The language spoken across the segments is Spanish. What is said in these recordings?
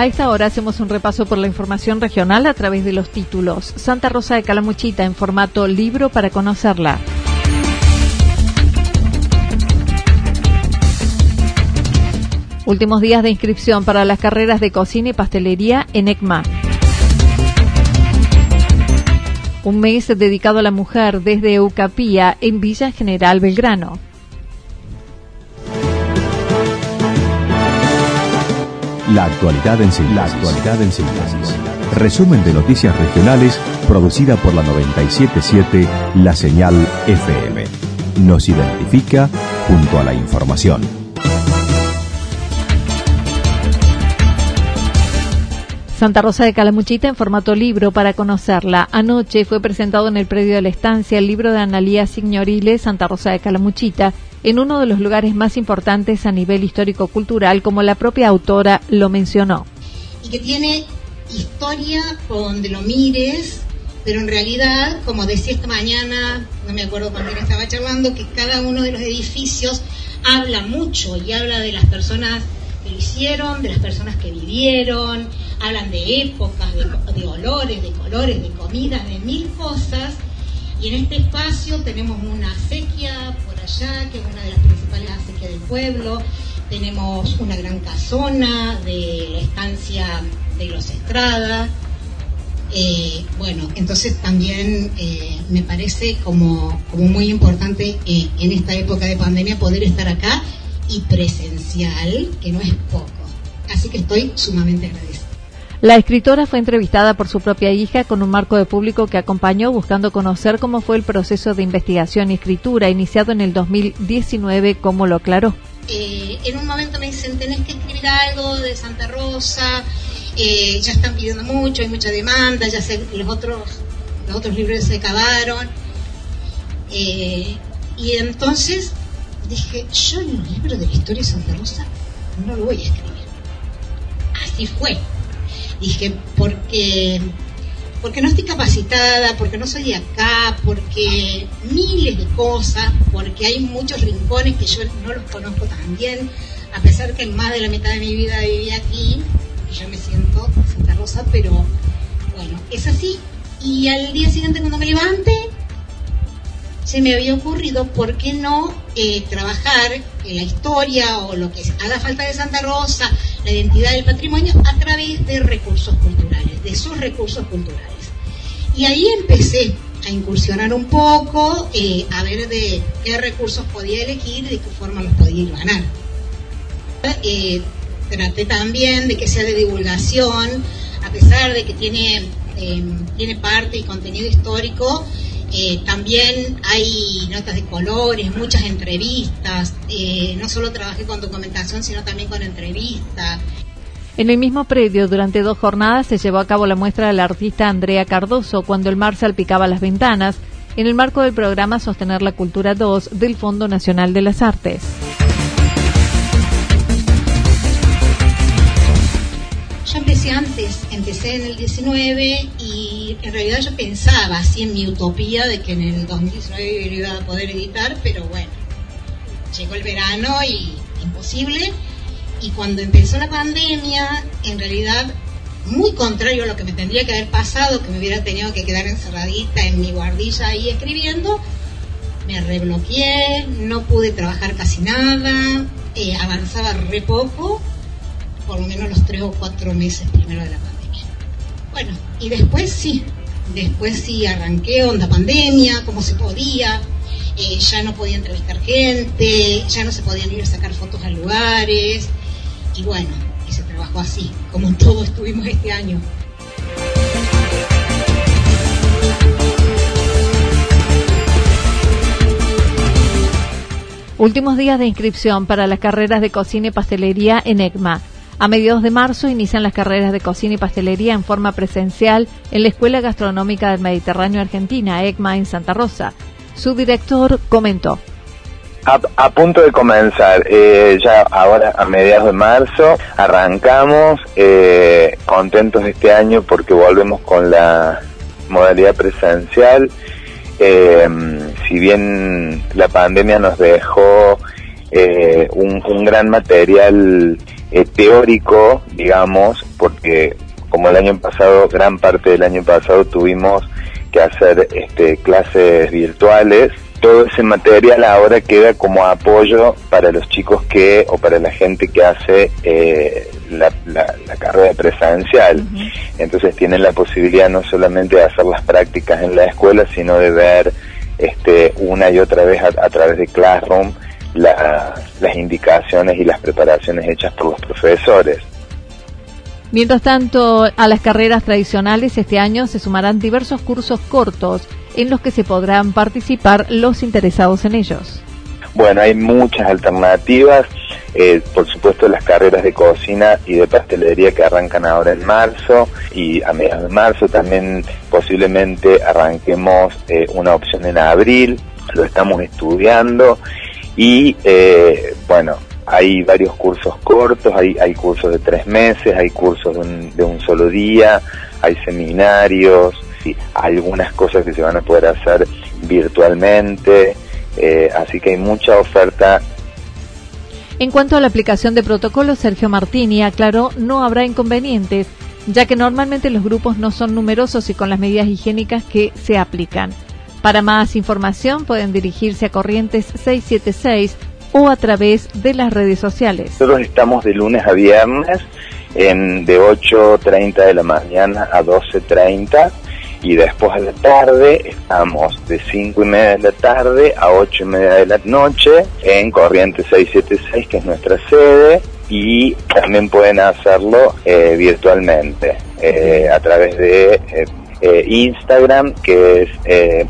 A esta hora hacemos un repaso por la información regional a través de los títulos. Santa Rosa de Calamuchita en formato libro para conocerla. Últimos días de inscripción para las carreras de cocina y pastelería en ECMA. Un mes dedicado a la mujer desde Eucapía en Villa General Belgrano. La actualidad en síntesis. Resumen de noticias regionales producida por la 977 La Señal FM. Nos identifica junto a la información. Santa Rosa de Calamuchita en formato libro para conocerla. Anoche fue presentado en el predio de la estancia el libro de Analía Signorile, Santa Rosa de Calamuchita, en uno de los lugares más importantes a nivel histórico-cultural, como la propia autora lo mencionó. Y que tiene historia por donde lo mires, pero en realidad, como decía esta mañana, no me acuerdo con quién estaba charlando, que cada uno de los edificios habla mucho y habla de las personas que lo hicieron, de las personas que vivieron, hablan de épocas, de, de olores, de colores, de comidas, de mil cosas. Y en este espacio tenemos una acequia que es una de las principales acequias del pueblo. Tenemos una gran casona de la estancia de los Estrada. Eh, bueno, entonces también eh, me parece como, como muy importante eh, en esta época de pandemia poder estar acá y presencial, que no es poco. Así que estoy sumamente agradecida. La escritora fue entrevistada por su propia hija con un marco de público que acompañó buscando conocer cómo fue el proceso de investigación y escritura iniciado en el 2019, cómo lo aclaró. Eh, en un momento me dicen, tenés que escribir algo de Santa Rosa, eh, ya están pidiendo mucho, hay mucha demanda, ya sé, los otros, los otros libros se acabaron. Eh, y entonces dije, yo en un libro de la historia de Santa Rosa no lo voy a escribir. Así fue dije, porque, porque no estoy capacitada, porque no soy de acá, porque miles de cosas, porque hay muchos rincones que yo no los conozco tan bien, a pesar que más de la mitad de mi vida viví aquí, y yo me siento Santa Rosa, pero bueno, es así. Y al día siguiente cuando me levante, se me había ocurrido, ¿por qué no eh, trabajar en la historia o lo que haga falta de Santa Rosa, la identidad del patrimonio, a través de recursos culturales, de sus recursos culturales? Y ahí empecé a incursionar un poco, eh, a ver de qué recursos podía elegir y de qué forma los podía ir ganar. Eh, traté también de que sea de divulgación, a pesar de que tiene, tiene parte y contenido histórico, eh, también hay notas de colores, muchas entrevistas. Eh, no solo trabajé con documentación, sino también con entrevistas. En el mismo predio, durante dos jornadas, se llevó a cabo la muestra del artista Andrea Cardoso, cuando el mar salpicaba las ventanas, en el marco del programa Sostener la Cultura 2 del Fondo Nacional de las Artes. Yo empecé antes, empecé en el 19 y en realidad yo pensaba así en mi utopía de que en el 2019 iba a poder editar, pero bueno, llegó el verano y imposible. Y cuando empezó la pandemia, en realidad, muy contrario a lo que me tendría que haber pasado, que me hubiera tenido que quedar encerradita en mi guardilla ahí escribiendo, me rebloqueé, no pude trabajar casi nada, eh, avanzaba re poco, por lo menos los tres o cuatro meses primero de la pandemia. Bueno, y después sí, después sí arranqué onda pandemia, como se podía, eh, ya no podía entrevistar gente, ya no se podían ir a sacar fotos a lugares, y bueno, y se trabajó así, como todos estuvimos este año. Últimos días de inscripción para las carreras de cocina y pastelería en ECMA. A mediados de marzo inician las carreras de cocina y pastelería en forma presencial en la Escuela Gastronómica del Mediterráneo Argentina, ECMA, en Santa Rosa. Su director comentó. A, punto de comenzar, eh, ya ahora a mediados de marzo, arrancamos eh, contentos este año porque volvemos con la modalidad presencial. Eh, si bien la pandemia nos dejó un, un, gran material teórico, digamos, porque como el año pasado, gran parte del año pasado tuvimos que hacer este, clases virtuales, todo ese material ahora queda como apoyo para los chicos que o para la gente que hace eh, la, carrera presencial. Entonces tienen la posibilidad no solamente de hacer las prácticas en la escuela, sino de ver este, una y otra vez a, través de Classroom las indicaciones y las preparaciones hechas por los profesores. Mientras tanto, a las carreras tradicionales este año se sumarán diversos cursos cortos en los que se podrán participar los interesados en ellos. Bueno, hay muchas alternativas. Eh, por supuesto, las carreras de cocina y de pastelería que arrancan ahora en marzo y a mediados de marzo también posiblemente arranquemos eh, una opción en abril. Lo estamos estudiando y eh, bueno, hay varios cursos cortos, hay, hay cursos de tres meses, hay cursos de un, de un solo día, hay seminarios, sí, algunas cosas que se van a poder hacer virtualmente, eh, así que hay mucha oferta. En cuanto a la aplicación de protocolos, Sergio Martini aclaró no habrá inconvenientes, ya que normalmente los grupos no son numerosos y con las medidas higiénicas que se aplican. Para más información pueden dirigirse a Corrientes 676 o a través de las redes sociales. Nosotros estamos de lunes a viernes en, de 8.30 de la mañana a 12.30 y después a la tarde estamos de 5 y media de la tarde a 8 y media de la noche en Corriente 676 que es nuestra sede y también pueden hacerlo eh, virtualmente eh, a través de eh, Instagram que es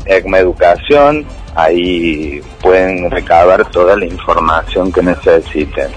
ECMA Educación ahí pueden recabar toda la información que necesiten.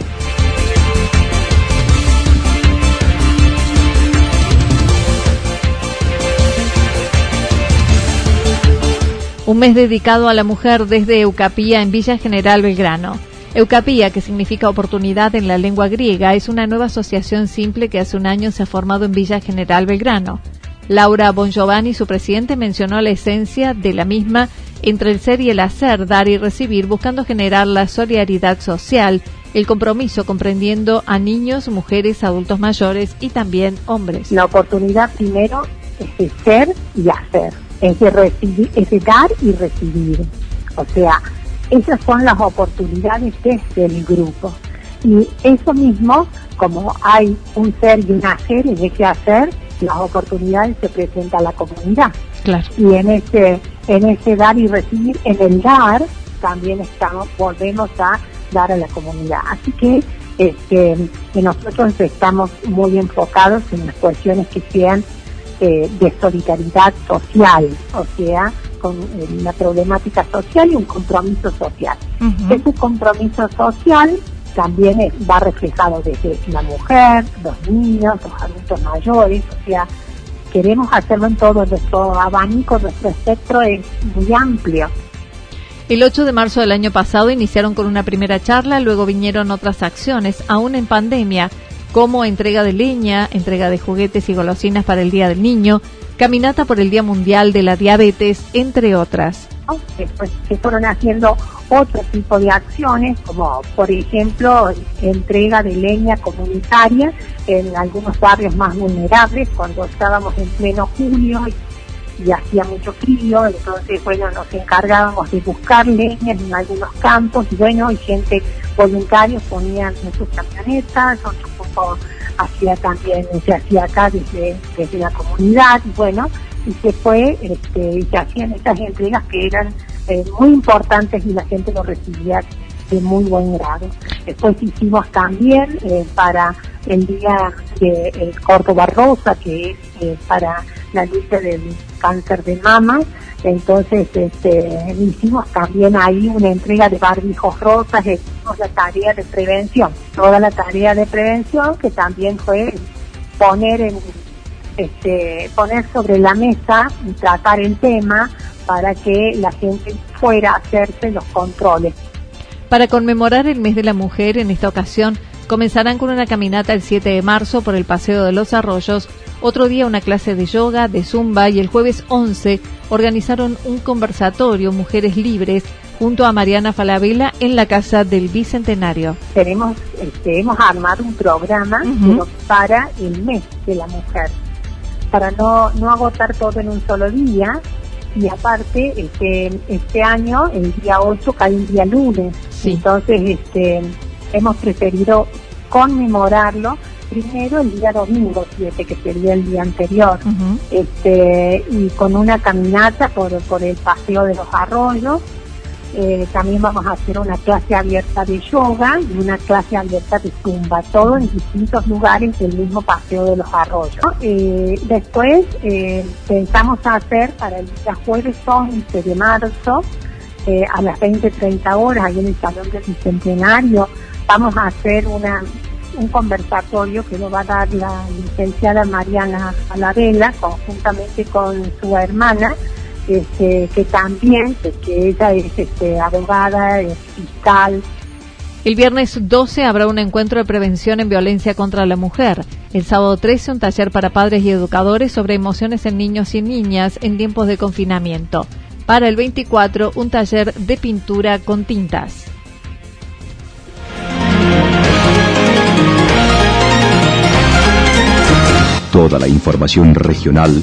Un mes dedicado a la mujer desde Eucapía en Villa General Belgrano. Eucapía, que significa oportunidad en la lengua griega, es una nueva asociación simple que hace un año se ha formado en Villa General Belgrano. Laura Bongiovanni, su presidente, mencionó la esencia de la misma entre el ser y el hacer, dar y recibir, buscando generar la solidaridad social, el compromiso comprendiendo a niños, mujeres, adultos mayores y también hombres. La oportunidad primero es de ser y hacer, es de, recibir, es dar y recibir. O sea, esas son las oportunidades desde el grupo. Y eso mismo, como hay un ser y un hacer, en ese hacer, las oportunidades se presentan a la comunidad. Claro. Y en ese, en ese dar y recibir, en el dar, también estamos, volvemos a dar a la comunidad. Así que este, nosotros estamos muy enfocados en las cuestiones que sean eh, de solidaridad social, o sea, con eh, una problemática social y un compromiso social. Ese compromiso social también va reflejado desde la mujer, los niños, los adultos mayores, o sea, queremos hacerlo en todo nuestro abanico, nuestro espectro es muy amplio. El 8 de marzo del año pasado iniciaron con una primera charla, luego vinieron otras acciones, aún en pandemia, como entrega de leña, entrega de juguetes y golosinas para el Día del Niño, caminata por el Día Mundial de la Diabetes, entre otras. Después se fueron haciendo otro tipo de acciones, como por ejemplo entrega de leña comunitaria en algunos barrios más vulnerables, cuando estábamos en pleno julio y, hacía mucho frío, entonces bueno, nos encargábamos de buscar leña en algunos campos y bueno, y gente voluntarios ponían sus camionetas, otro poco hacía también, se hacía acá desde, desde la comunidad y bueno, y se fue este, y se hacían estas entregas que eran eh, muy importantes y la gente lo recibía de muy buen grado. Después hicimos también eh, para el día de el Corto Barrosa, que es eh, para la lucha del cáncer de mama, entonces este, hicimos también ahí una entrega de barbijos rosas, hicimos la tarea de prevención, toda la tarea de prevención que también fue poner en este, poner sobre la mesa y tratar el tema para que la gente fuera a hacerse los controles. Para conmemorar el mes de la mujer, en esta ocasión comenzarán con una caminata el 7 de marzo por el Paseo de los Arroyos, otro día una clase de yoga, de zumba y el jueves 11 organizaron un conversatorio Mujeres Libres junto a Mariana Falabella en la Casa del Bicentenario. Tenemos, este, hemos armado un programa para el mes de la mujer para no, no agotar todo en un solo día. Y aparte, este, este año, el día 8 cae un día lunes. Entonces, este, hemos preferido conmemorarlo primero el día domingo 7, que sería el día anterior, este, y con una caminata por, por el paseo de los arroyos, eh, también vamos a hacer una clase abierta de yoga y una clase abierta de zumba, todo en distintos lugares del mismo paseo de los arroyos. Eh, después eh, pensamos hacer para el día jueves 11 de marzo a las 20-30 horas, ahí en el Salón del Bicentenario, vamos a hacer una un conversatorio que lo va a dar la licenciada Mariana Alavela conjuntamente con su hermana este, que también, que ella es este, abogada, es fiscal. El viernes 12 habrá un encuentro de prevención en violencia contra la mujer. El sábado 13 un taller para padres y educadores sobre emociones en niños y niñas en tiempos de confinamiento. Para el 24 un taller de pintura con tintas. Toda la información regional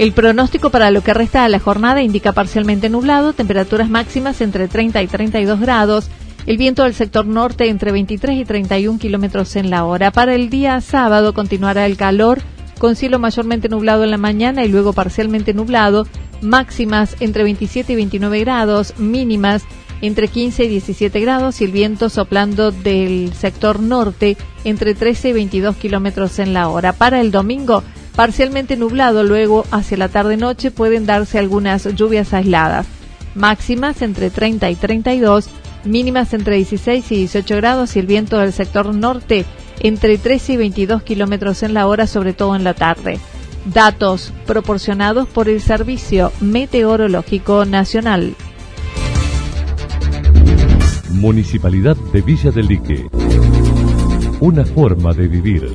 El pronóstico para lo que resta de la jornada indica parcialmente nublado, temperaturas máximas entre 30 y 32 grados, el viento del sector norte entre 23 y 31 kilómetros en la hora. Para el día sábado continuará el calor, con cielo mayormente nublado en la mañana y luego parcialmente nublado, máximas entre 27 y 29 grados, mínimas entre 15 y 17 grados y el viento soplando del sector norte entre 13 y 22 kilómetros en la hora. Para el domingo, Parcialmente nublado, luego hacia la tarde-noche pueden darse algunas lluvias aisladas. Máximas entre 30 y 32, mínimas entre 16 y 18 grados y el viento del sector norte entre 13 y 22 kilómetros en la hora, sobre todo en la tarde. Datos proporcionados por el Servicio Meteorológico Nacional. Municipalidad de Villa del Lique. Una forma de vivir.